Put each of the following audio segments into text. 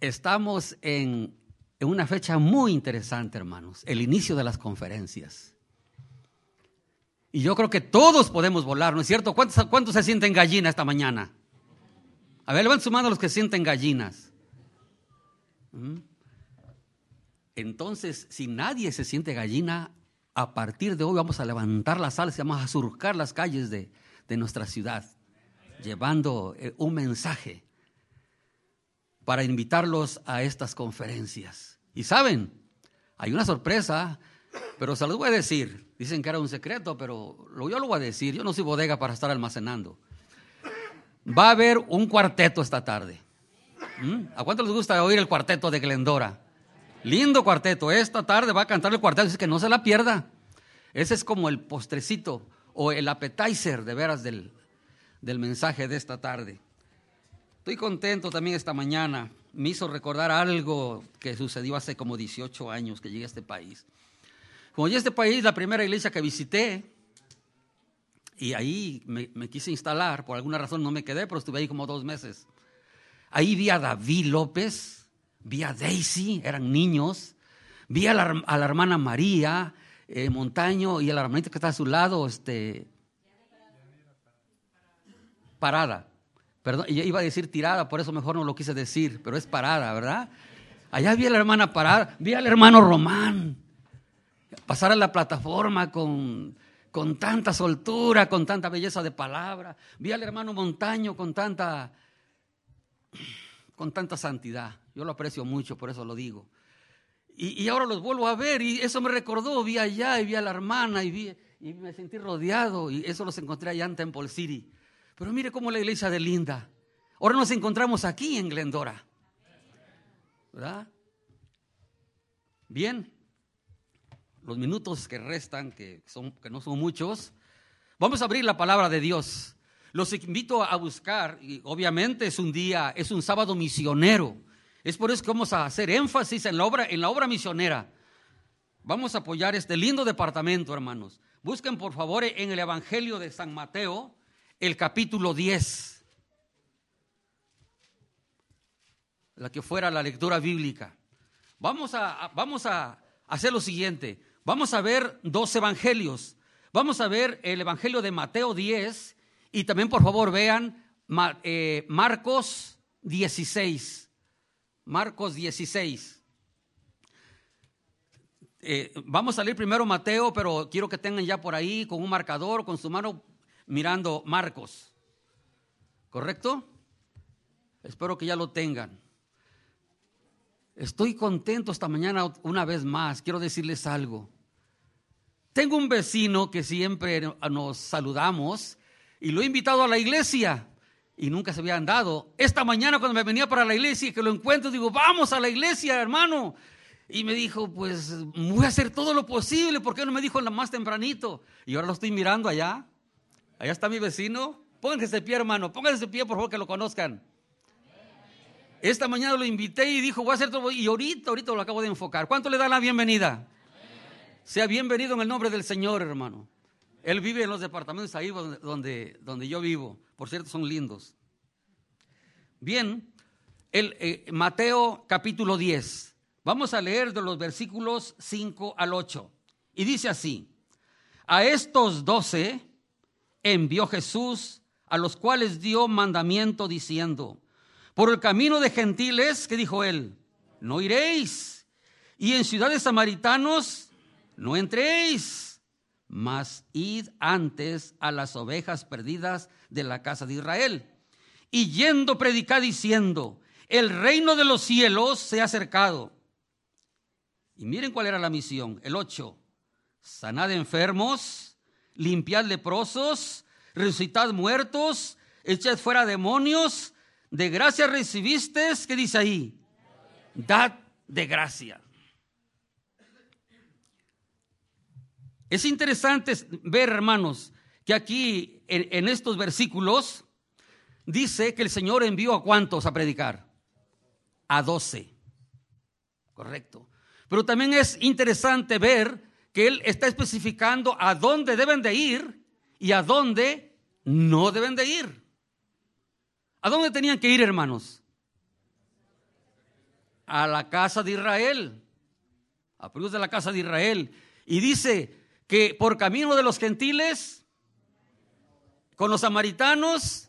Estamos en, en una fecha muy interesante, hermanos, el inicio de las conferencias. Y yo creo que todos podemos volar, ¿no es cierto? ¿Cuántos, cuántos se sienten gallina esta mañana? A ver, levanten su mano los que sienten gallinas. ¿Mm? Entonces, si nadie se siente gallina, a partir de hoy vamos a levantar las alas y vamos a surcar las calles de, de nuestra ciudad, llevando eh, un mensaje para invitarlos a estas conferencias. Y saben, hay una sorpresa, pero se los voy a decir. Dicen que era un secreto, pero yo lo voy a decir. Yo no soy bodega para estar almacenando. Va a haber un cuarteto esta tarde. ¿Mm? ¿A cuánto les gusta oír el cuarteto de Glendora? Lindo cuarteto. Esta tarde va a cantar el cuarteto. Dice que no se la pierda. Ese es como el postrecito o el appetizer de veras del, del mensaje de esta tarde. Estoy contento también esta mañana. Me hizo recordar algo que sucedió hace como 18 años que llegué a este país. Como llegué a este país, la primera iglesia que visité, y ahí me, quise instalar, por alguna razón no me quedé, pero estuve ahí como dos meses. Ahí vi a David López, vi a Daisy, eran niños, vi a la, a la hermana María eh, Montaño y a la hermanita que está a su lado, este, parada. Perdón, iba a decir tirada, por eso mejor no lo quise decir, pero es parada, ¿verdad? Allá vi a la hermana parada, vi al hermano Román pasar a la plataforma con, con tanta soltura, con tanta belleza de palabra. Vi al hermano Montaño con tanta, con tanta santidad. Yo lo aprecio mucho, por eso lo digo. Y, y, ahora los vuelvo a ver y eso me recordó, vi allá y vi a la hermana y, vi, y me sentí rodeado y eso los encontré allá en Temple City. Pero mire cómo la iglesia de Linda. Ahora nos encontramos aquí en Glendora. ¿Verdad? Bien, los minutos que restan, que, son, que no son muchos, vamos a abrir la palabra de Dios. Los invito a buscar, y obviamente es un día, es un sábado misionero. Es por eso que vamos a hacer énfasis en la obra, en la obra misionera. Vamos a apoyar este lindo departamento, hermanos. Busquen por favor en el Evangelio de San Mateo, el capítulo 10. La que fuera la lectura bíblica. Vamos a, vamos a hacer lo siguiente. Vamos a ver dos evangelios. Vamos a ver el Evangelio de Mateo 10 y también por favor vean eh, Marcos 16. Marcos 16. Eh, vamos a leer primero Mateo, pero quiero que tengan ya por ahí con un marcador, con su mano mirando Marcos. ¿Correcto? Espero que ya lo tengan. Estoy contento esta mañana una vez más. Quiero decirles algo. Tengo un vecino que siempre nos saludamos y lo he invitado a la iglesia y nunca se habían dado. Esta mañana cuando me venía para la iglesia y que lo encuentro, digo, vamos a la iglesia, hermano. Y me dijo, pues voy a hacer todo lo posible. ¿Por qué no me dijo más tempranito? Y ahora lo estoy mirando allá. Allá está mi vecino. Pónganse de pie, hermano. Pónganse de pie, por favor, que lo conozcan. Esta mañana lo invité y dijo, voy a hacer todo. Y ahorita, ahorita lo acabo de enfocar. ¿Cuánto le dan la bienvenida? Sea bienvenido en el nombre del Señor, hermano. Él vive en los departamentos ahí donde, donde yo vivo. Por cierto, son lindos. Bien, el, eh, Mateo capítulo 10. Vamos a leer de los versículos 5 al 8. Y dice así, a estos doce envió Jesús, a los cuales dio mandamiento diciendo, por el camino de gentiles, que dijo él, no iréis, y en ciudades samaritanos no entréis, mas id antes a las ovejas perdidas de la casa de Israel. Y yendo predicar diciendo, el reino de los cielos se ha acercado. Y miren cuál era la misión, el 8, sanad enfermos, limpiad leprosos, resucitad muertos, echad fuera demonios, de gracia recibiste, ¿qué dice ahí? Dad de gracia. Es interesante ver, hermanos, que aquí en, estos versículos dice que el Señor envió a cuántos a predicar? A doce. Correcto. Pero también es interesante ver que Él está especificando a dónde deben de ir y a dónde no deben de ir. ¿A dónde tenían que ir, hermanos? a la casa de Israel, a pueblos de la casa de Israel. Y dice que por camino de los gentiles, con los samaritanos,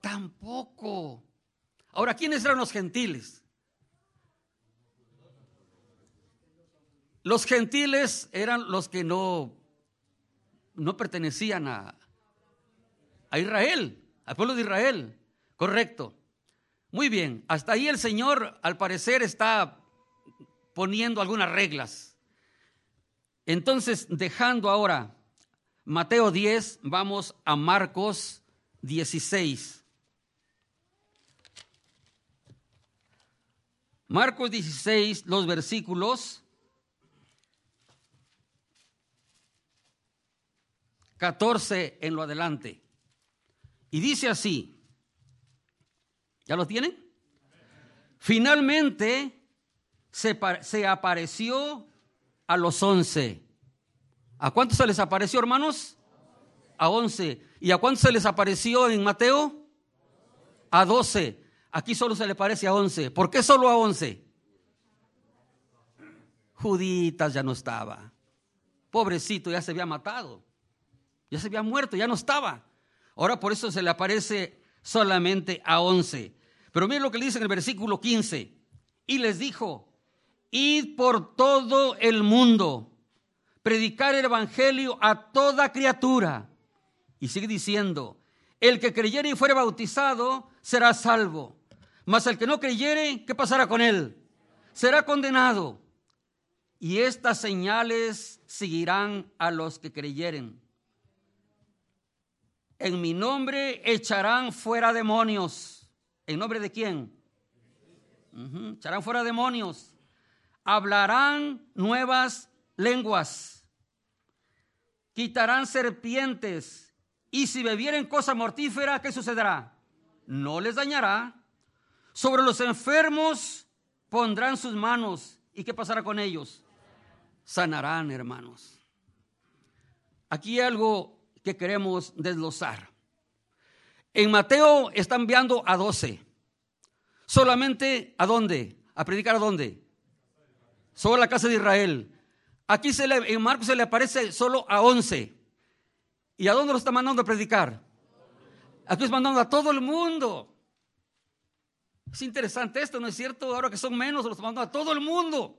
tampoco. Ahora, ¿quiénes eran los gentiles? Los gentiles eran los que no, no pertenecían a, a Israel, al pueblo de Israel. Correcto. Muy bien, hasta ahí el Señor al parecer está poniendo algunas reglas. Entonces, dejando ahora Mateo 10, vamos a Marcos 16. Marcos 16, los versículos 14 en lo adelante. Y dice así, ¿ya lo tienen? Finalmente se, se apareció a los once. ¿A cuántos se les apareció, hermanos? A once. ¿Y a cuántos se les apareció en Mateo? A doce. Aquí solo se le parece a once. ¿Por qué solo a once? Juditas ya no estaba. Pobrecito, ya se había matado. Ya se había muerto, ya no estaba. Ahora por eso se le aparece solamente a once. Pero miren lo que le dice en el versículo 15. Y les dijo, id por todo el mundo, predicar el evangelio a toda criatura. Y sigue diciendo, el que creyere y fuere bautizado será salvo. Mas el que no creyere, ¿qué pasará con él? Será condenado. Y estas señales seguirán a los que creyeren en mi nombre echarán fuera demonios. ¿En nombre de quién? Echarán fuera demonios. Hablarán nuevas lenguas. Quitarán serpientes. Y si bebieren cosa mortífera, ¿qué sucederá? No les dañará. Sobre los enfermos pondrán sus manos. ¿Y qué pasará con ellos? Sanarán, hermanos. Aquí algo que queremos desglosar. En Mateo está enviando a doce. Solamente a dónde? A predicar a dónde? Sobre la casa de Israel. Aquí se le, en Marcos se le aparece solo a once. ¿Y a dónde lo está mandando a predicar? Aquí está mandando a todo el mundo. Es interesante esto, ¿no es cierto? Ahora que son menos, los mandando a todo el mundo.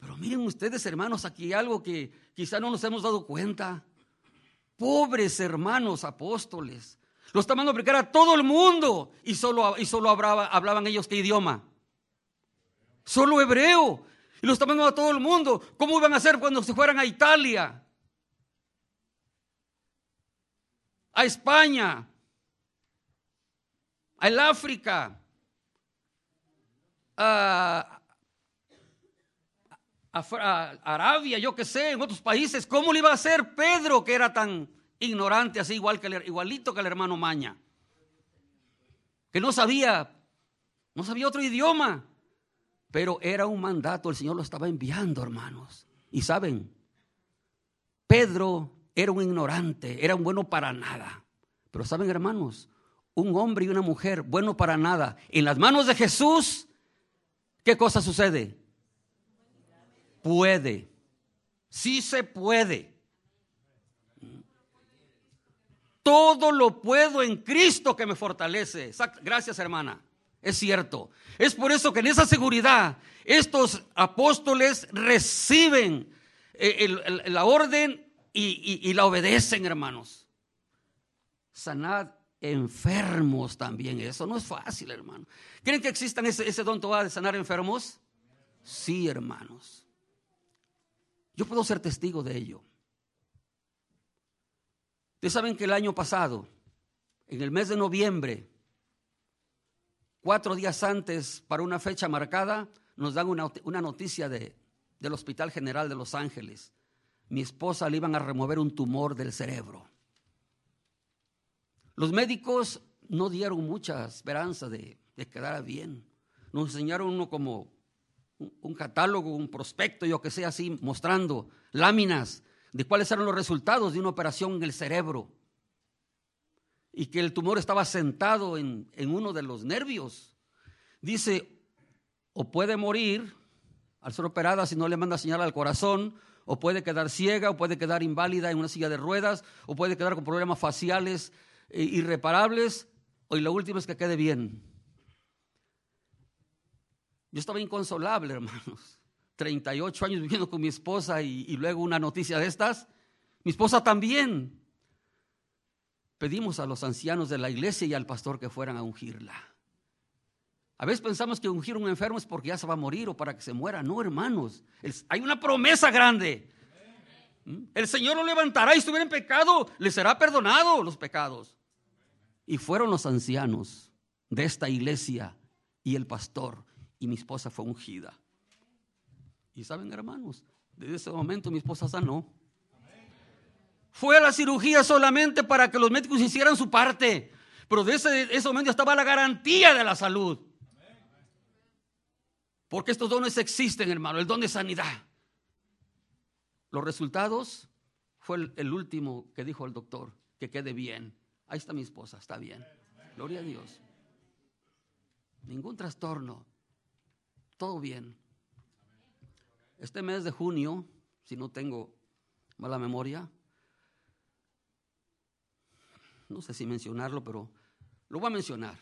Pero miren ustedes, hermanos, aquí algo que quizá no nos hemos dado cuenta. Pobres hermanos apóstoles. Los está mandando a predicar a todo el mundo. Y solo, y solo hablaban ellos qué idioma. Solo hebreo. Y los está mandando a todo el mundo. ¿Cómo iban a hacer cuando se fueran a Italia? A España. A el África. A, a, Arabia, yo que sé, en otros países, ¿cómo le iba a hacer Pedro que era tan ignorante, así igual que igualito que el hermano Maña? Que no sabía, no sabía otro idioma, pero era un mandato, el Señor lo estaba enviando, hermanos. Y saben, Pedro era un ignorante, era un bueno para nada. Pero saben, hermanos, un hombre y una mujer bueno para nada, en las manos de Jesús, ¿qué cosa sucede? Puede. Sí se puede. Todo lo puedo en Cristo que me fortalece. Gracias, hermana. Es cierto. Es por eso que en esa seguridad estos apóstoles reciben eh, la orden y, la obedecen, hermanos. Sanad enfermos también. Eso no es fácil, hermano. ¿Creen que existan ese, ese don de sanar enfermos? Sí, hermanos. Yo puedo ser testigo de ello. Ustedes saben que el año pasado, en el mes de noviembre, cuatro días antes, para una fecha marcada, nos dan una, noticia de, del Hospital General de Los Ángeles. Mi esposa le iban a remover un tumor del cerebro. Los médicos no dieron mucha esperanza de, de quedar bien. Nos enseñaron uno como un catálogo, un prospecto, yo que sé, así, mostrando láminas de cuáles eran los resultados de una operación en el cerebro. Y que el tumor estaba sentado en, uno de los nervios. Dice, o puede morir al ser operada si no le manda señal al corazón, o puede quedar ciega, o puede quedar inválida en una silla de ruedas, o puede quedar con problemas faciales eh, irreparables, o y lo último es que quede bien. Yo estaba inconsolable, hermanos. 38 años viviendo con mi esposa y, luego una noticia de estas. Mi esposa también. Pedimos a los ancianos de la iglesia y al pastor que fueran a ungirla. A veces pensamos que ungir a un enfermo es porque ya se va a morir o para que se muera. No, hermanos. hay una promesa grande. ¿Mm? El Señor lo levantará y estuviera en pecado, le será perdonado los pecados. Y fueron los ancianos de esta iglesia y el pastor. Y mi esposa fue ungida. Y saben, hermanos, desde ese momento mi esposa sanó. Fue a la cirugía solamente para que los médicos hicieran su parte. Pero desde ese, momento estaba la garantía de la salud. Porque estos dones existen, hermano, el don de sanidad. Los resultados fue el, el, último que dijo el doctor, que quede bien. Ahí está mi esposa, está bien. Gloria a Dios. Ningún trastorno. Todo bien. Este mes de junio, si no tengo mala memoria, no sé si mencionarlo, pero lo voy a mencionar,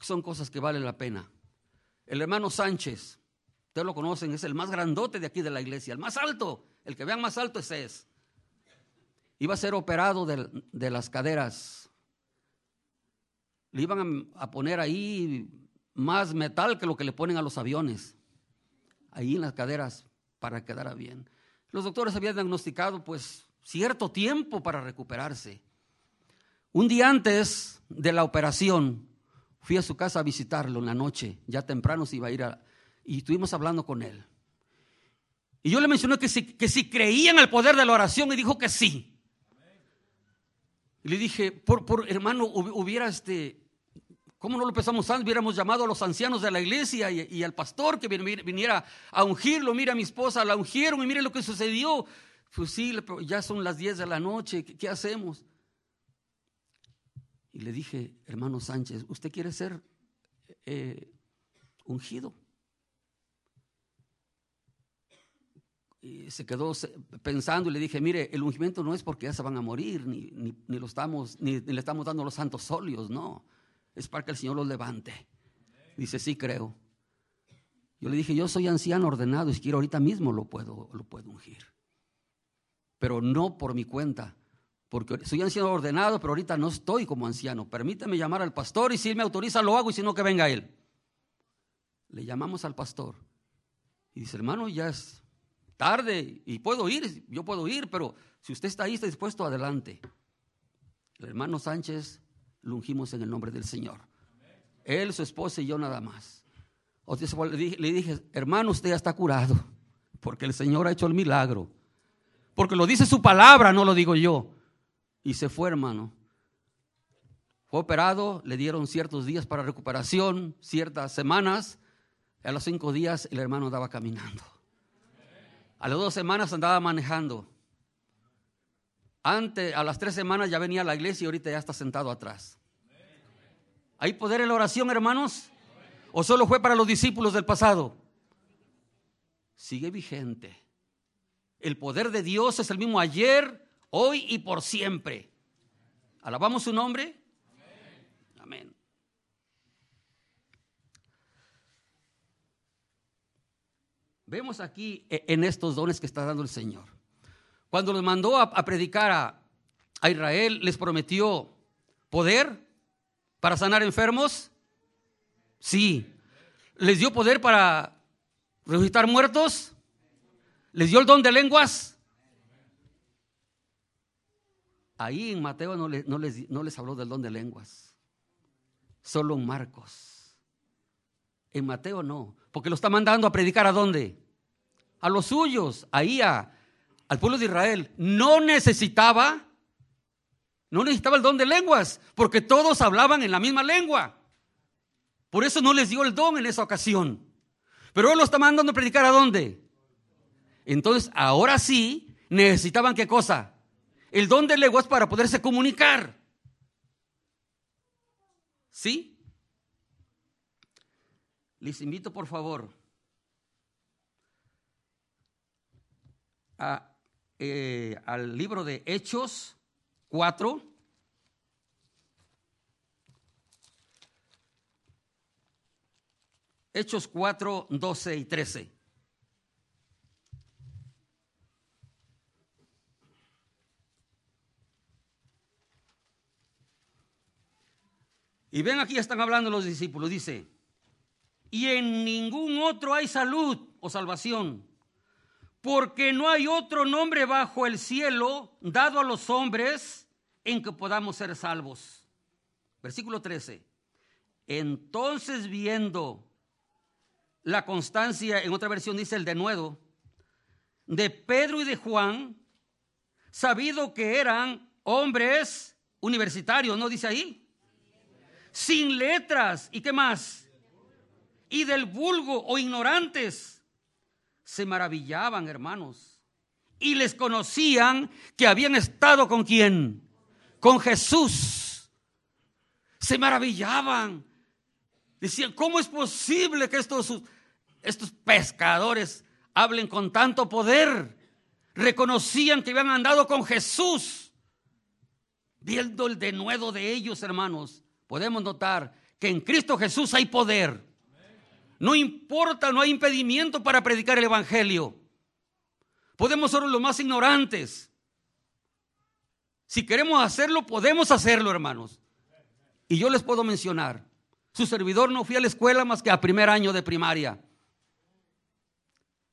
son cosas que valen la pena. El hermano Sánchez, ustedes lo conocen, es el más grandote de aquí de la iglesia, el más alto, el que vean más alto ese es. Iba a ser operado de, de las caderas. Le iban a, a poner ahí más metal que lo que le ponen a los aviones ahí en las caderas para que quedara bien. Los doctores habían diagnosticado pues cierto tiempo para recuperarse. Un día antes de la operación fui a su casa a visitarlo en la noche, ya temprano se iba a ir a, y estuvimos hablando con él. Y yo le mencioné que si, que si creía en el poder de la oración y dijo que sí. Y le dije, por, por hermano, hubiera este, ¿Cómo no lo pensamos antes? Hubiéramos llamado a los ancianos de la iglesia y, al pastor que viniera a ungirlo. Mira, mi esposa la ungieron y mire lo que sucedió. Pues sí, ya son las 10 de la noche, ¿qué, hacemos? Y le dije, hermano Sánchez, ¿usted quiere ser eh, ungido? Y se quedó pensando y le dije, mire, el ungimiento no es porque ya se van a morir, ni, ni, lo estamos, ni le estamos dando los santos óleos, no es para que el Señor los levante. Dice, sí creo. Yo le dije, yo soy anciano ordenado y si quiero ahorita mismo lo puedo, lo puedo ungir. Pero no por mi cuenta, porque soy anciano ordenado, pero ahorita no estoy como anciano. Permíteme llamar al pastor y si él me autoriza lo hago y si no que venga él. Le llamamos al pastor y dice, hermano, ya es tarde y puedo ir, yo puedo ir, pero si usted está ahí, está dispuesto, adelante. El hermano Sánchez lo ungimos en el nombre del Señor. Él, su esposa y yo nada más. le dije, le dije, hermano, usted ya está curado, porque el Señor ha hecho el milagro. Porque lo dice su palabra, no lo digo yo. Y se fue, hermano. Fue operado, le dieron ciertos días para recuperación, ciertas semanas. A los cinco días el hermano andaba caminando. A las dos semanas andaba manejando. Antes, a las tres semanas ya venía a la iglesia y ahorita ya está sentado atrás. ¿Hay poder en la oración, hermanos? ¿O solo fue para los discípulos del pasado? Sigue vigente. El poder de Dios es el mismo ayer, hoy y por siempre. ¿Alabamos su nombre? Amén. Vemos aquí e, en estos dones que está dando el Señor. Cuando los mandó a, predicar a, Israel, les prometió poder para sanar enfermos. Sí. ¿Les dio poder para resucitar muertos? ¿Les dio el don de lenguas? Ahí en Mateo no, no, les, no les habló del don de lenguas, solo en Marcos. En Mateo no, porque lo está mandando a predicar a dónde? A los suyos, ahí a, al pueblo de Israel, no necesitaba, no necesitaba el don de lenguas, porque todos hablaban en la misma lengua. Por eso no les dio el don en esa ocasión. Pero él lo está mandando a predicar a dónde. Entonces, ahora sí, necesitaban qué cosa? El don de lenguas para poderse comunicar. ¿Sí? Les invito, por favor, a, eh, al libro de Hechos 4. Hechos 4, 12 y 13. Y ven aquí están hablando los discípulos, dice, y en ningún otro hay salud o salvación, porque no hay otro nombre bajo el cielo dado a los hombres en que podamos ser salvos. Versículo 13. Entonces viendo la constancia, en otra versión dice el denuedo, de Pedro y de Juan, sabido que eran hombres universitarios, ¿no dice ahí? Sin letras, ¿y qué más? Y del vulgo o ignorantes, se maravillaban, hermanos, y les conocían que habían estado con quién? Con Jesús. Se maravillaban. Decían, ¿cómo es posible que estos, pescadores hablen con tanto poder? Reconocían que habían andado con Jesús. Viendo el denuedo de ellos, hermanos, podemos notar que en Cristo Jesús hay poder. No importa, no hay impedimento para predicar el Evangelio. Podemos ser los más ignorantes. Si queremos hacerlo, podemos hacerlo, hermanos. Y yo les puedo mencionar, su servidor no fui a la escuela más que a primer año de primaria.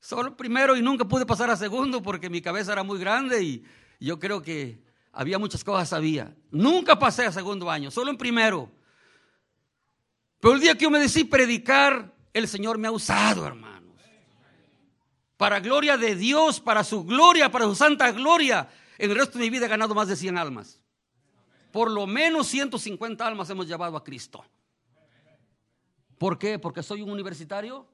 Solo primero y nunca pude pasar a segundo porque mi cabeza era muy grande y yo creo que había muchas cosas sabía. Nunca pasé a segundo año, solo en primero. Pero el día que yo me decidí predicar, el Señor me ha usado, hermanos. Para gloria de Dios, para su gloria, para su santa gloria. En el resto de mi vida he ganado más de 100 almas. Por lo menos 150 almas hemos llevado a Cristo. ¿Por qué? Porque soy un universitario.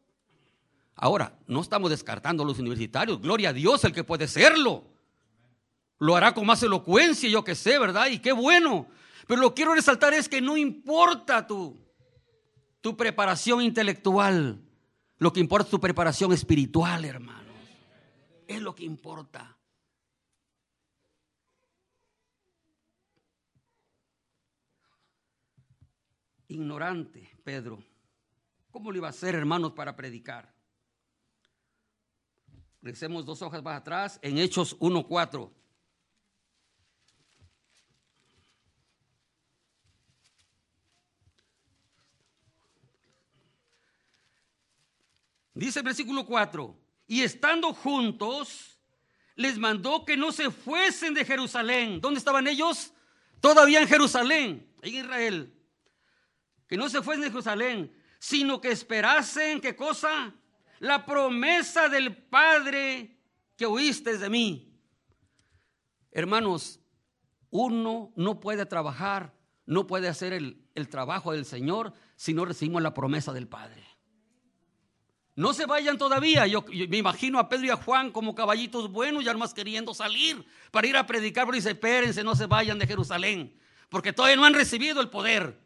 Ahora, no estamos descartando a los universitarios. Gloria a Dios el que puede serlo. Lo hará con más elocuencia, yo que sé, ¿verdad? Y qué bueno. Pero lo quiero resaltar es que no importa tú tu preparación intelectual. Lo que importa es tu preparación espiritual, hermanos. Es lo que importa. Ignorante, Pedro. ¿Cómo lo iba a hacer, hermanos, para predicar? Regresemos dos hojas más atrás, en Hechos 1.4. Dice el versículo 4, y estando juntos, les mandó que no se fuesen de Jerusalén. ¿Dónde estaban ellos? Todavía en Jerusalén, en Israel. Que no se fuesen de Jerusalén, sino que esperasen, ¿qué cosa? La promesa del Padre que oíste de mí. Hermanos, uno no puede trabajar, no puede hacer el, el trabajo del Señor si no recibimos la promesa del Padre. No se vayan todavía. Yo, me imagino a Pedro y a Juan como caballitos buenos, ya más queriendo salir para ir a predicar. Pero dice, espérense, no se vayan de Jerusalén, porque todavía no han recibido el poder.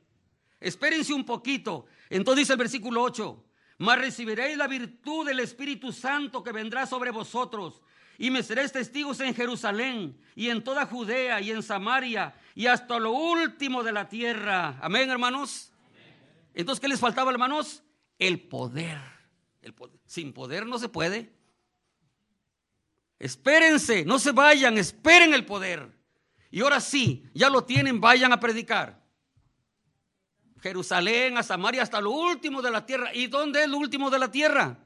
Espérense un poquito. Entonces dice el versículo 8, mas recibiréis la virtud del Espíritu Santo que vendrá sobre vosotros. Y me seréis testigos en Jerusalén y en toda Judea y en Samaria y hasta lo último de la tierra. Amén, hermanos. Entonces, ¿qué les faltaba, hermanos? El poder sin poder no se puede. Espérense, no se vayan, esperen el poder. Y ahora sí, ya lo tienen, vayan a predicar. Jerusalén, a Samaria, hasta lo último de la tierra. ¿Y dónde es lo último de la tierra?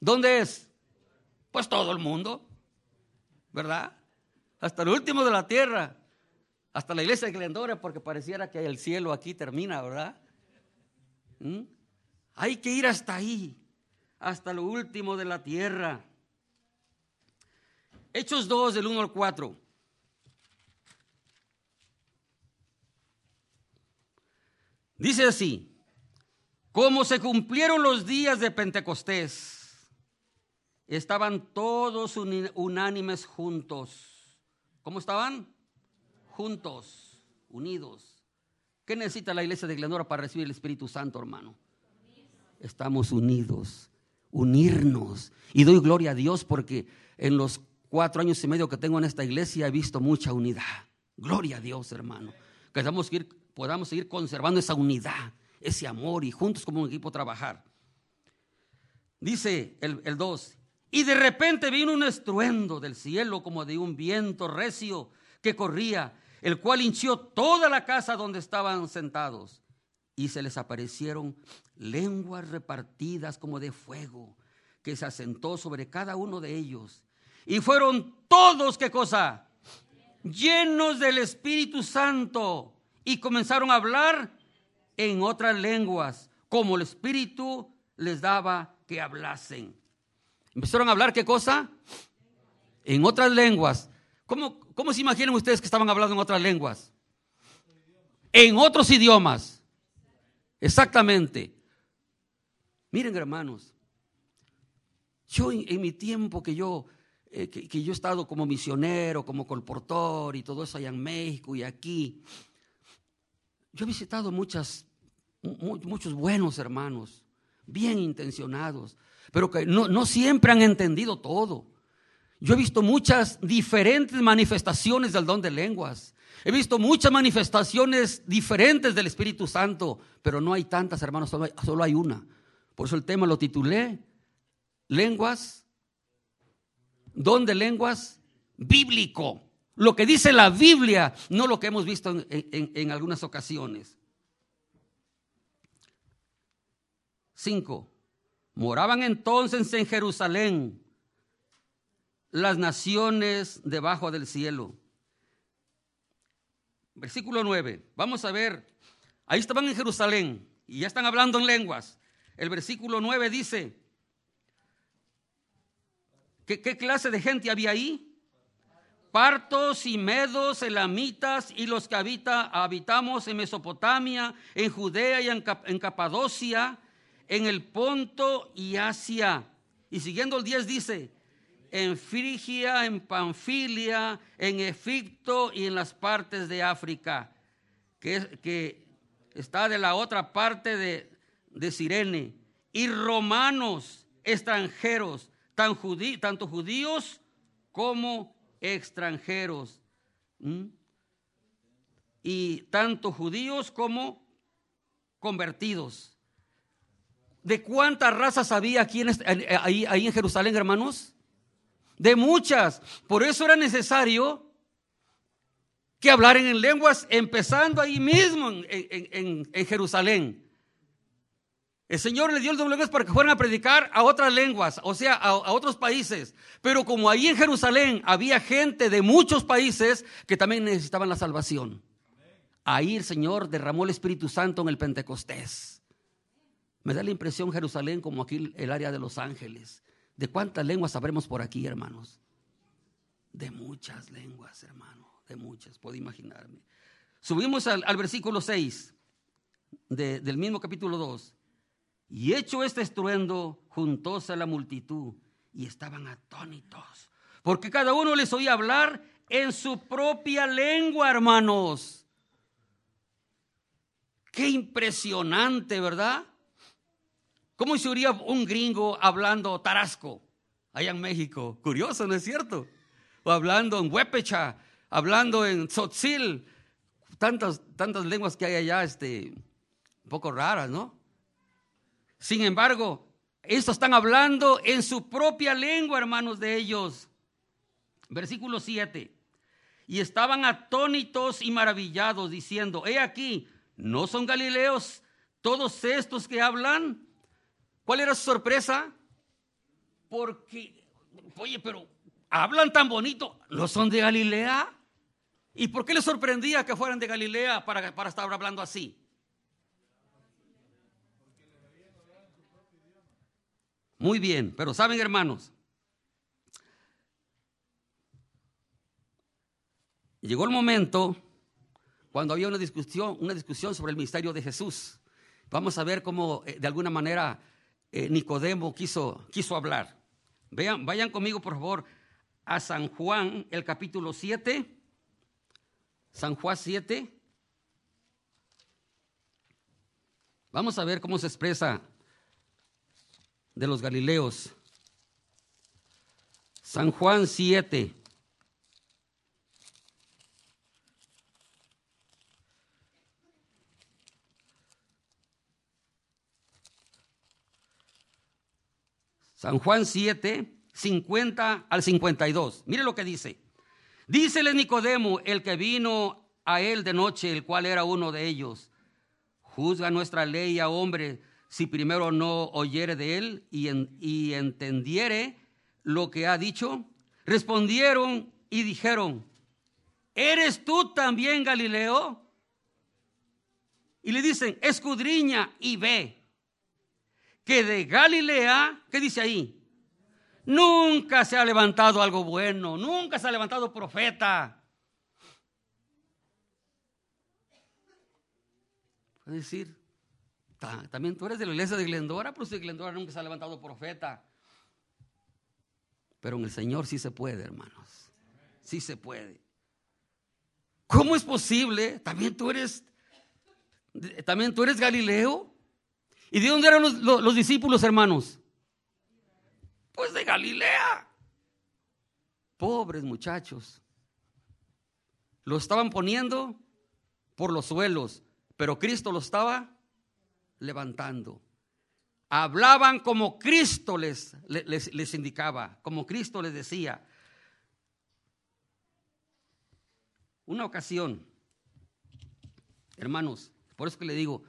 ¿Dónde es? Pues todo el mundo, ¿verdad? Hasta lo último de la tierra. Hasta la iglesia de Glendora, porque pareciera que el cielo aquí termina, ¿verdad? ¿Mm? Hay que ir hasta ahí, hasta lo último de la tierra. Hechos 2 del 1 al 4. Dice así, como se cumplieron los días de Pentecostés, estaban todos unánimes juntos. ¿Cómo estaban? Juntos, unidos. ¿Qué necesita la iglesia de Glendora para recibir el Espíritu Santo, hermano? Estamos unidos, unirnos. Y doy gloria a Dios porque en los cuatro años y medio que tengo en esta iglesia he visto mucha unidad. Gloria a Dios, hermano. Que podamos seguir conservando esa unidad, ese amor y juntos como un equipo trabajar. Dice el 2, y de repente vino un estruendo del cielo como de un viento recio que corría, el cual hinchió toda la casa donde estaban sentados. Y se les aparecieron lenguas repartidas como de fuego, que se asentó sobre cada uno de ellos. Y fueron todos, ¿qué cosa? Llenos del Espíritu Santo. Y comenzaron a hablar en otras lenguas, como el Espíritu les daba que hablasen. Empezaron a hablar qué cosa? En otras lenguas. ¿Cómo, ¿Cómo se imaginan ustedes que estaban hablando en otras lenguas? En otros idiomas. Exactamente. Miren, hermanos, yo en, mi tiempo que yo, eh, que, yo he estado como misionero, como colportor y todo eso allá en México y aquí, yo he visitado muchas, muchos buenos hermanos, bien intencionados, pero que no, no siempre han entendido todo. Yo he visto muchas diferentes manifestaciones del don de lenguas. He visto muchas manifestaciones diferentes del Espíritu Santo, pero no hay tantas, hermanos, solo hay, una. Por eso el tema lo titulé Lenguas, don de lenguas bíblico. Lo que dice la Biblia, no lo que hemos visto en algunas ocasiones. Cinco. Moraban entonces en Jerusalén las naciones debajo del cielo. Versículo 9. Vamos a ver. Ahí estaban en Jerusalén y ya están hablando en lenguas. El versículo 9 dice, ¿qué, clase de gente había ahí? Partos y medos, elamitas y los que habita, habitamos en Mesopotamia, en Judea y en, en Capadocia en el Ponto y Asia. Y siguiendo el 10 dice, en Frigia, en Panfilia, en Egipto y en las partes de África, que, que está de la otra parte de, de Sirene, y romanos extranjeros, tan tanto judíos como extranjeros. Y tanto judíos como convertidos. ¿De cuántas razas había aquí en este, ahí, ahí en Jerusalén, hermanos? De muchas. Por eso era necesario que hablaran en lenguas, empezando ahí mismo en, Jerusalén. El Señor le dio el doble para que fueran a predicar a otras lenguas, o sea, a, a, otros países. Pero como ahí en Jerusalén había gente de muchos países que también necesitaban la salvación, ahí el Señor derramó el Espíritu Santo en el Pentecostés. Me da la impresión Jerusalén como aquí el área de Los Ángeles. ¿De cuántas lenguas sabremos por aquí, hermanos? De muchas lenguas, hermano, de muchas, puedo imaginarme. Subimos al, versículo 6 del mismo capítulo 2. Y hecho este estruendo, juntóse la multitud y estaban atónitos, porque cada uno les oía hablar en su propia lengua, hermanos. Qué impresionante, ¿verdad? ¿Cómo se oiría un gringo hablando tarasco allá en México? Curioso, ¿no es cierto? O hablando en huepecha, hablando en tzotzil, tantas, tantas lenguas que hay allá, este, un poco raras, ¿no? Sin embargo, estos están hablando en su propia lengua, hermanos de ellos. Versículo 7. Y estaban atónitos y maravillados, diciendo, he aquí, ¿no son galileos todos estos que hablan? ¿Cuál era su sorpresa? Porque, oye, pero hablan tan bonito, ¿no son de Galilea? ¿Y por qué les sorprendía que fueran de Galilea para, para estar hablando así? Muy bien, pero saben hermanos, llegó el momento cuando había una discusión, una discusión sobre el misterio de Jesús. Vamos a ver cómo eh, de alguna manera eh, Nicodemo quiso, quiso hablar. Vean, vayan conmigo, por favor, a San Juan, el capítulo 7. San Juan 7. Vamos a ver cómo se expresa de los Galileos. San Juan 7. San Juan 7, 50 al 52. Mire lo que dice. Dícele Nicodemo, el que vino a él de noche, el cual era uno de ellos. Juzga nuestra ley a hombre si primero no oyere de él y, y entendiere lo que ha dicho. Respondieron y dijeron, ¿eres tú también Galileo? Y le dicen, escudriña y ve que de Galilea, ¿qué dice ahí? Nunca se ha levantado algo bueno, nunca se ha levantado profeta. Puede decir, también tú eres de la iglesia de Glendora, pero si Glendora nunca se ha levantado profeta. Pero en el Señor sí se puede, hermanos. Sí se puede. ¿Cómo es posible? También tú eres, también tú eres Galileo. ¿Y de dónde eran los, discípulos, hermanos? Pues de Galilea. Pobres muchachos. Lo estaban poniendo por los suelos, pero Cristo lo estaba levantando. Hablaban como Cristo les, les, les, indicaba, como Cristo les decía. Una ocasión, hermanos, por eso que le digo,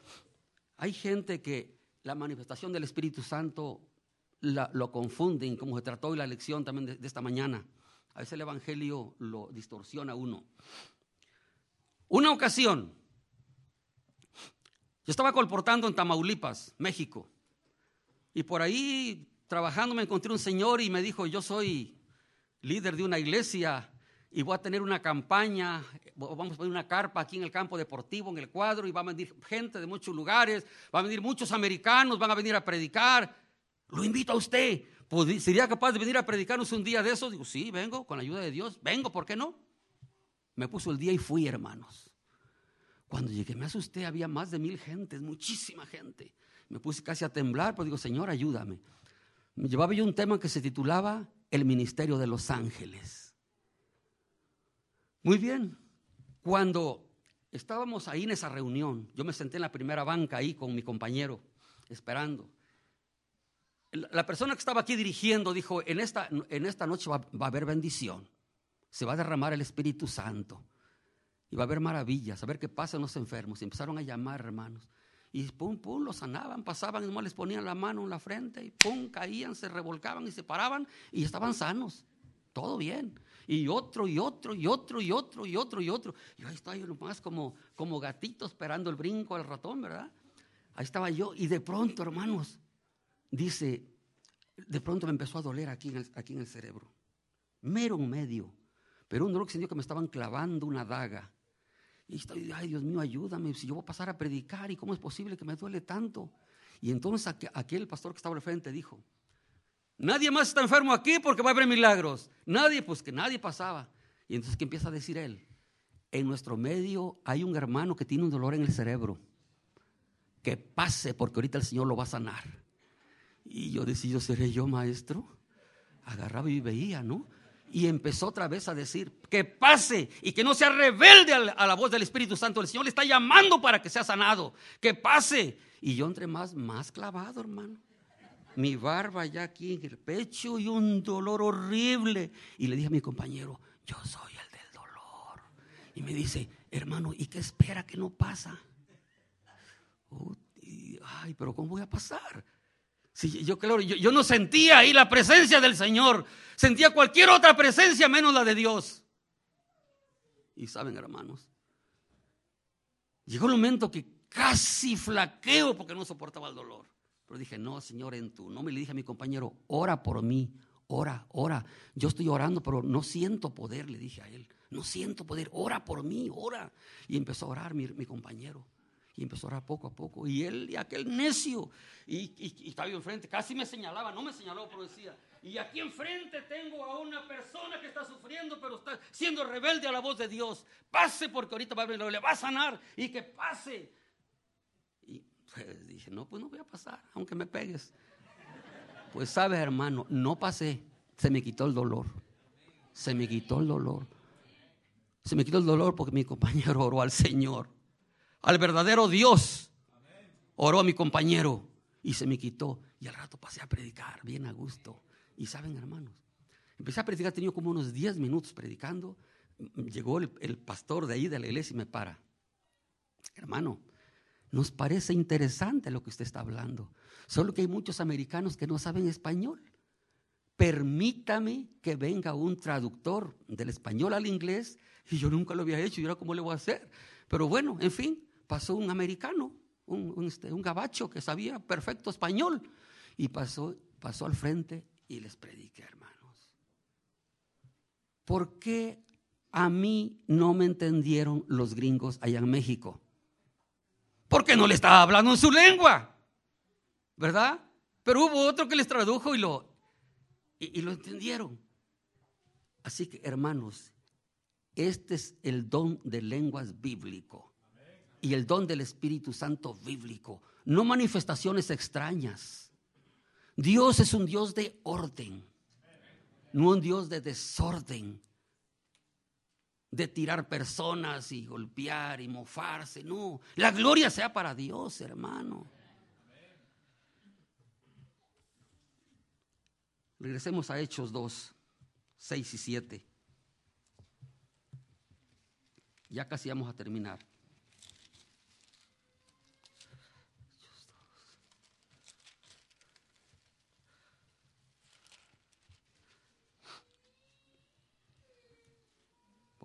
hay gente que la manifestación del Espíritu Santo lo confunden, como se trató hoy la lección también de, esta mañana. A veces el Evangelio lo distorsiona uno. Una ocasión, yo estaba colportando en Tamaulipas, México, y por ahí trabajando me encontré un señor y me dijo, yo soy líder de una iglesia y voy a tener una campaña, vamos a poner una carpa aquí en el campo deportivo, en el cuadro, y va a venir gente de muchos lugares, van a venir muchos americanos, van a venir a predicar. Lo invito a usted. ¿Sería capaz de venir a predicarnos un día de esos? Digo, sí, vengo, con la ayuda de Dios, vengo, ¿por qué no? Me puso el día y fui, hermanos. Cuando llegué me asusté, había más de mil gentes, muchísima gente. Me puse casi a temblar, pero digo, Señor, ayúdame. Me llevaba yo un tema que se titulaba El Ministerio de los Ángeles. Muy bien, cuando estábamos ahí en esa reunión, yo me senté en la primera banca ahí con mi compañero, esperando. La persona que estaba aquí dirigiendo dijo, en esta, en esta noche va, a haber bendición, se va a derramar el Espíritu Santo y va a haber maravillas, a ver qué pasa en los enfermos. Y empezaron a llamar, hermanos. Y pum, pum, los sanaban, pasaban, y les ponían la mano en la frente y pum, caían, se revolcaban y se paraban y estaban sanos. Todo bien y otro y otro y otro y otro y otro y otro. Y ahí estaba yo nomás como, como gatito esperando el brinco al ratón, ¿verdad? Ahí estaba yo y de pronto, hermanos, dice, de pronto me empezó a doler aquí en el, aquí en el cerebro. Mero medio. Pero un dolor que que me estaban clavando una daga. Y estoy, ay Dios mío, ayúdame, si yo voy a pasar a predicar y cómo es posible que me duele tanto. Y entonces aquel pastor que estaba al frente dijo, Nadie más está enfermo aquí porque va a haber milagros. Nadie, pues que nadie pasaba. Y entonces, ¿qué empieza a decir él? En nuestro medio hay un hermano que tiene un dolor en el cerebro. Que pase porque ahorita el Señor lo va a sanar. Y yo decía, ¿seré yo maestro? Agarraba y veía, ¿no? Y empezó otra vez a decir, que pase y que no sea rebelde a la voz del Espíritu Santo. El Señor le está llamando para que sea sanado. Que pase. Y yo entre más, más clavado, hermano mi barba ya aquí en el pecho y un dolor horrible. Y le dije a mi compañero, yo soy el del dolor. Y me dice, hermano, ¿y qué espera que no pasa? ay, pero ¿cómo voy a pasar? Si yo, claro, yo, yo no sentía ahí la presencia del Señor, sentía cualquier otra presencia menos la de Dios. Y saben, hermanos, llegó el momento que casi flaqueo porque no soportaba el dolor. Pero dije, no, Señor, en tu nombre. Le dije a mi compañero, ora por mí, ora, ora. Yo estoy orando, pero no siento poder, le dije a él. No siento poder, ora por mí, ora. Y empezó a orar mi, compañero. Y empezó a orar poco a poco. Y él, y aquel necio, y, y, estaba yo enfrente, casi me señalaba, no me señaló, pero decía, y aquí enfrente tengo a una persona que está sufriendo, pero está siendo rebelde a la voz de Dios. Pase porque ahorita va a le va a sanar y que pase. Pues dije, no, pues no voy a pasar, aunque me pegues. Pues sabes, hermano, no pasé, se me quitó el dolor. Se me quitó el dolor. Se me quitó el dolor porque mi compañero oró al Señor, al verdadero Dios. Oró a mi compañero y se me quitó. Y al rato pasé a predicar, bien a gusto. Y saben, hermanos, empecé a predicar, tenía como unos 10 minutos predicando. Llegó el, el pastor de ahí de la iglesia y me para. Hermano, nos parece interesante lo que usted está hablando. Solo que hay muchos americanos que no saben español. Permítame que venga un traductor del español al inglés y yo nunca lo había hecho y ahora cómo le voy a hacer. Pero bueno, en fin, pasó un americano, un, este, un gabacho que sabía perfecto español y pasó, pasó al frente y les prediqué, hermanos. ¿Por qué a mí no me entendieron los gringos allá en México? Porque no le estaba hablando en su lengua, ¿verdad? Pero hubo otro que les tradujo y lo, y, lo entendieron. Así que, hermanos, este es el don de lenguas bíblico y el don del Espíritu Santo bíblico, no manifestaciones extrañas. Dios es un Dios de orden, no un Dios de desorden, de tirar personas y golpear y mofarse. No, la gloria sea para Dios, hermano. Regresemos a Hechos 2, 6 y 7. Ya casi vamos a terminar.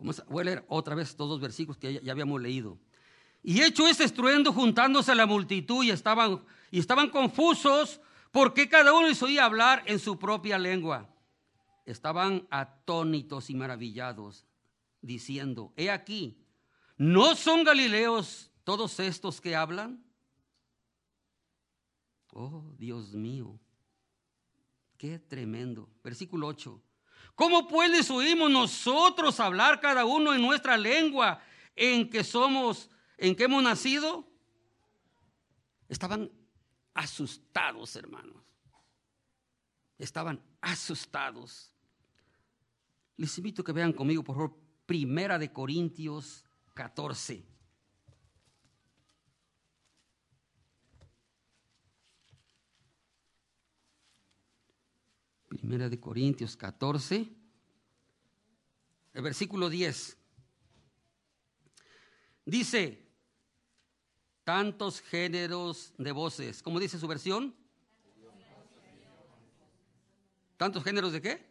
Vamos voy a leer otra vez estos dos versículos que ya, habíamos leído. Y hecho ese estruendo juntándose la multitud y estaban, y estaban confusos porque cada uno les oía hablar en su propia lengua. Estaban atónitos y maravillados, diciendo, he aquí, ¿no son galileos todos estos que hablan? Oh, Dios mío, qué tremendo. Versículo 8. ¿Cómo pues oímos nosotros hablar cada uno en nuestra lengua en que somos, en que hemos nacido? Estaban asustados, hermanos. Estaban asustados. Les invito a que vean conmigo, por favor, Primera de Corintios 14. Primera de Corintios 14, el versículo 10. Dice, tantos géneros de voces. ¿Cómo dice su versión? ¿Tantos géneros de qué?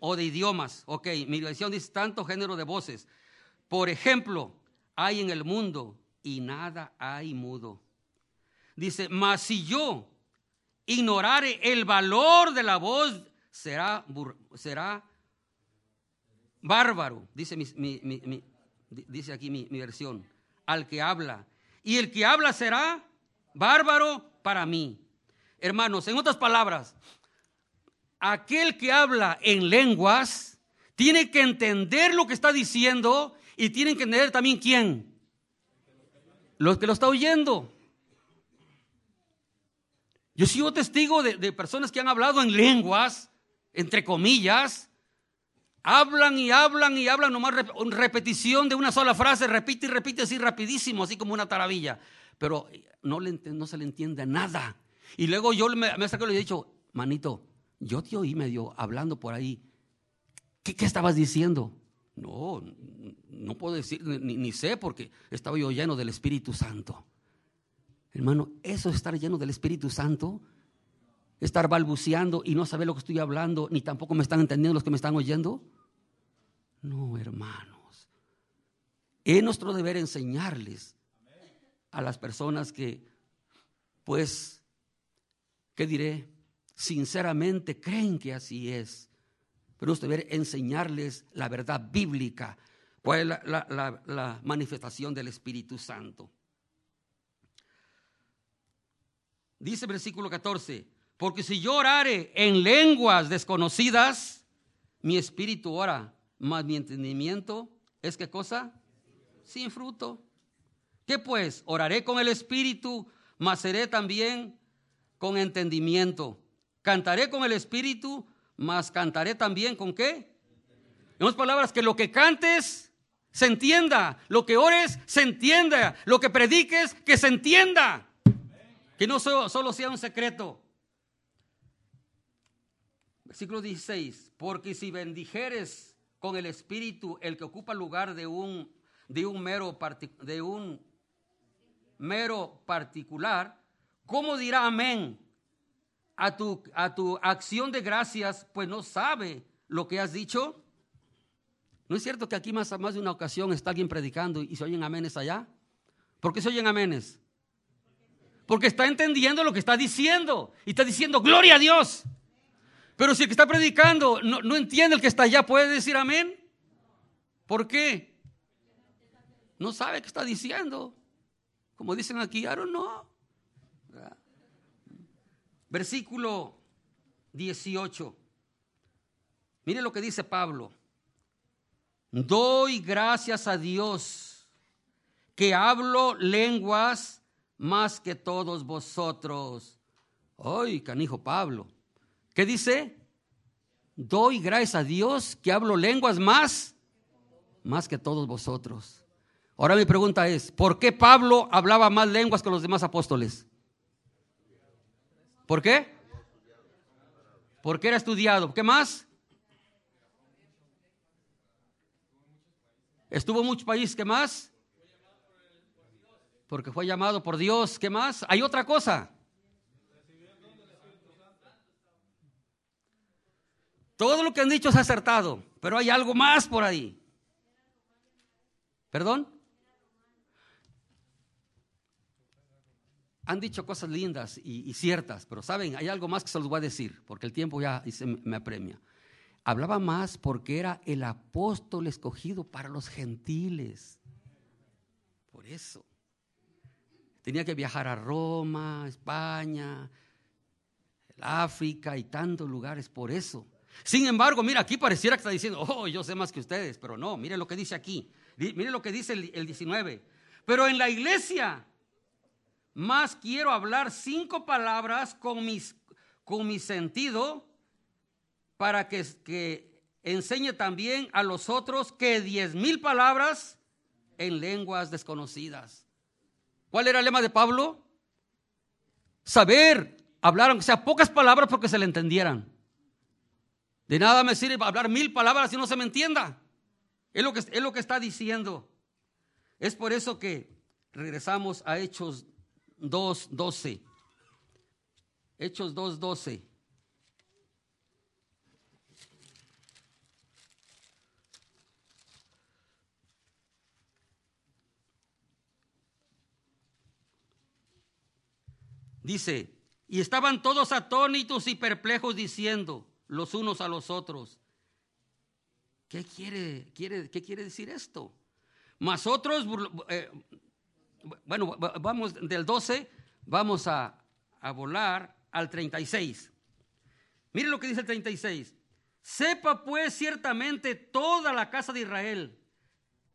O de idiomas. Ok, mi versión dice tantos géneros de voces. Por ejemplo, hay en el mundo y nada hay mudo. Dice, mas si yo ignorare el valor de la voz, será, bárbaro, dice, dice aquí mi, mi versión, al que habla. Y el que habla será bárbaro para mí. Hermanos, en otras palabras, aquel que habla en lenguas tiene que entender lo que está diciendo y tiene que entender también quién. Los que lo está oyendo. Yo sigo testigo de, personas que han hablado en lenguas, entre comillas, hablan y hablan y hablan nomás repetición de una sola frase, repite y repite así rapidísimo, así como una taravilla, pero no, le, se le entiende nada. Y luego yo me, me saco y le he dicho, manito, yo te oí medio hablando por ahí, ¿qué, estabas diciendo? No, no puedo decir, ni sé porque estaba yo lleno del Espíritu Santo. Hermano, eso es estar lleno del Espíritu Santo, estar balbuceando y no saber lo que estoy hablando, ni tampoco me están entendiendo los que me están oyendo. No, hermanos. Es nuestro deber enseñarles a las personas que, pues, ¿qué diré? Sinceramente creen que así es. Pero es deber enseñarles la verdad bíblica, cuál es la manifestación del Espíritu Santo. Dice versículo 14, porque si yo orare en lenguas desconocidas, mi espíritu ora, mas mi entendimiento es qué cosa? Sin fruto. ¿Qué pues? Oraré con el espíritu, mas seré también con entendimiento. Cantaré con el espíritu, mas cantaré también con qué? En otras palabras, que lo que cantes se entienda, lo que ores se entienda, lo que prediques que se entienda, que no solo, solo sea un secreto. Versículo 16, porque si bendijeres con el Espíritu el que ocupa lugar de un, de un, mero, de un mero particular, ¿cómo dirá amén a tu, a tu acción de gracias, pues no sabe lo que has dicho? ¿No es cierto que aquí más, más de una ocasión está alguien predicando y se oyen amenes allá? ¿Por qué se oyen amenes? Porque está entendiendo lo que está diciendo y está diciendo, gloria a Dios. Pero si el que está predicando no, no entiende el que está allá, ¿puede decir amén? ¿Por qué? No sabe qué está diciendo. Como dicen aquí, I know. Versículo 18. Mire lo que dice Pablo. Doy gracias a Dios que hablo lenguas más que todos vosotros. Ay, canijo Pablo. ¿Qué dice? Doy gracias a Dios que hablo lenguas más, más que todos vosotros. Ahora mi pregunta es, ¿por qué Pablo hablaba más lenguas que los demás apóstoles? ¿Por qué? Porque era estudiado. ¿Qué más? Estuvo en muchos países, ¿qué más? Porque fue llamado por Dios, ¿qué más? Hay otra cosa. Todo lo que han dicho es acertado, pero hay algo más por ahí. ¿Perdón? Han dicho cosas lindas y, ciertas, pero saben, hay algo más que se los voy a decir, porque el tiempo ya me apremia. Hablaba más porque era el apóstol escogido para los gentiles. Por eso. Tenía que viajar a Roma, España, África y tantos lugares por eso. Sin embargo, mira, aquí pareciera que está diciendo, oh, yo sé más que ustedes, pero no, mire lo que dice aquí. Mire lo que dice el, el 19. Pero en la iglesia, más quiero hablar cinco palabras con, mis, con mi sentido para que, que enseñe también a los otros que diez mil palabras en lenguas desconocidas. ¿Cuál era el lema de Pablo? Saber hablar, aunque sea pocas palabras, porque se le entendieran. De nada me sirve hablar mil palabras si no se me entienda. Es lo que, es lo que está diciendo. Es por eso que regresamos a Hechos 2.12. Hechos 2.12. Dice, y estaban todos atónitos y perplejos diciendo los unos a los otros, ¿qué quiere, quiere, qué quiere decir esto? Mas otros, eh, bueno, vamos del 12, vamos a, a volar al 36. Mire lo que dice el 36. Sepa pues ciertamente toda la casa de Israel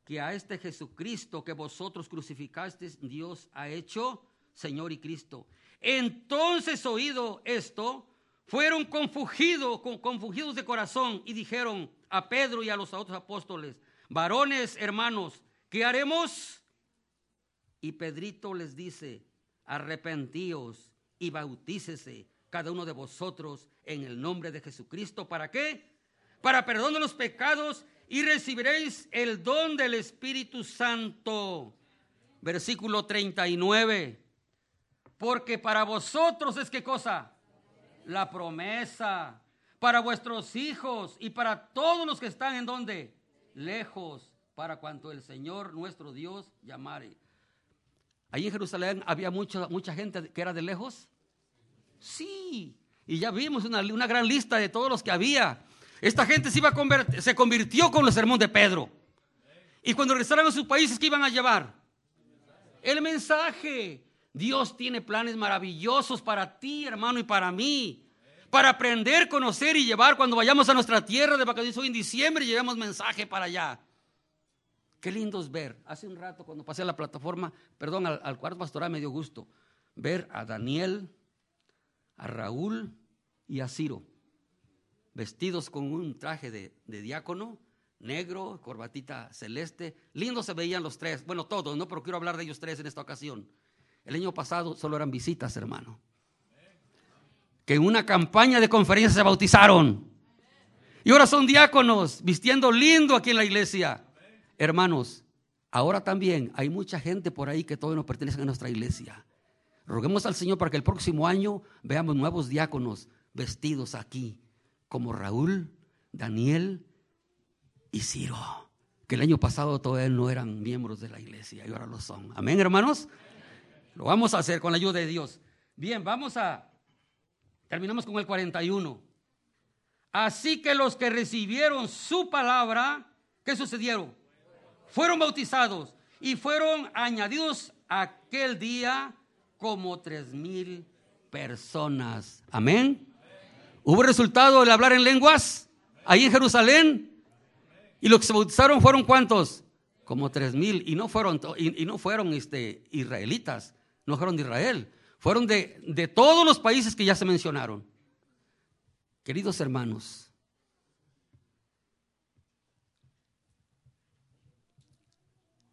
que a este Jesucristo que vosotros crucificasteis, Dios ha hecho Señor y Cristo. Entonces oído esto, fueron confundidos, confundidos de corazón y dijeron a Pedro y a los otros apóstoles, varones hermanos, ¿qué haremos? Y Pedrito les dice, arrepentíos y bautícese cada uno de vosotros en el nombre de Jesucristo. ¿Para qué? Para perdón de los pecados y recibiréis el don del Espíritu Santo. Versículo 39. Porque para vosotros es qué cosa? La promesa. Para vuestros hijos y para todos los que están en donde? Lejos, para cuanto el Señor nuestro Dios llamare. Ahí en Jerusalén había mucha, mucha gente que era de lejos. Sí, y ya vimos una, una gran lista de todos los que había. Esta gente se, iba a se convirtió con el sermón de Pedro. Y cuando regresaron a sus países, ¿qué iban a llevar? El mensaje. Dios tiene planes maravillosos para ti, hermano, y para mí. Para aprender, conocer y llevar cuando vayamos a nuestra tierra de vacaciones hoy en diciembre, llevemos mensaje para allá. Qué lindo es ver. Hace un rato cuando pasé a la plataforma, perdón, al, cuarto pastoral me dio gusto ver a Daniel, a Raúl y a Ciro, vestidos con un traje de, de diácono, negro, corbatita celeste. Lindos se veían los tres, bueno, todos, no, pero quiero hablar de ellos tres en esta ocasión. El año pasado solo eran visitas, hermano. Que en una campaña de conferencia se bautizaron. Y ahora son diáconos, vistiendo lindo aquí en la iglesia. Hermanos, ahora también hay mucha gente por ahí que todavía no pertenece a nuestra iglesia. Roguemos al Señor para que el próximo año veamos nuevos diáconos vestidos aquí, como Raúl, Daniel y Ciro, que el año pasado todavía no eran miembros de la iglesia y ahora lo son. Amén, hermanos. Lo vamos a hacer con la ayuda de Dios. Bien, vamos a... Terminamos con el 41. Así que los que recibieron su palabra, ¿qué sucedieron? Fueron bautizados y fueron añadidos aquel día como tres mil personas. Amén. ¿Hubo resultado del hablar en lenguas ahí en Jerusalén? Y los que se bautizaron fueron cuántos? Como tres mil. Y no fueron, y, no fueron este, israelitas, no fueron de Israel. Fueron de, de todos los países que ya se mencionaron. Queridos hermanos,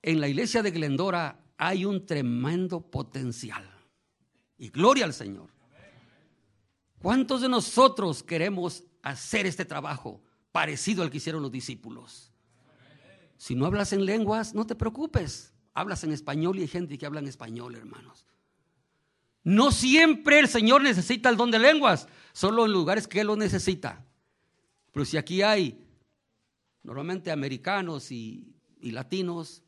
en la iglesia de Glendora hay un tremendo potencial. Y gloria al Señor. ¿Cuántos de nosotros queremos hacer este trabajo parecido al que hicieron los discípulos? Si no hablas en lenguas, no te preocupes. Hablas en español y hay gente que habla en español, hermanos. No siempre el Señor necesita el don de lenguas, solo en lugares que lo necesita. Pero si aquí hay normalmente americanos y, latinos,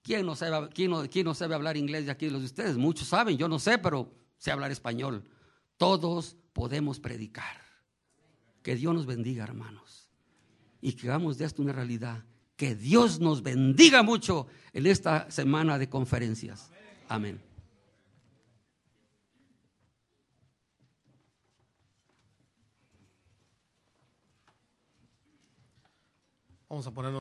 ¿quién no, sabe, quién, ¿quién no sabe hablar inglés de aquí los de ustedes? Muchos saben, yo no sé, pero sé hablar español. Todos podemos predicar. Que Dios nos bendiga, hermanos. Y que hagamos de esto una realidad. Que Dios nos bendiga mucho en esta semana de conferencias. Amén. Vamos a ponernos.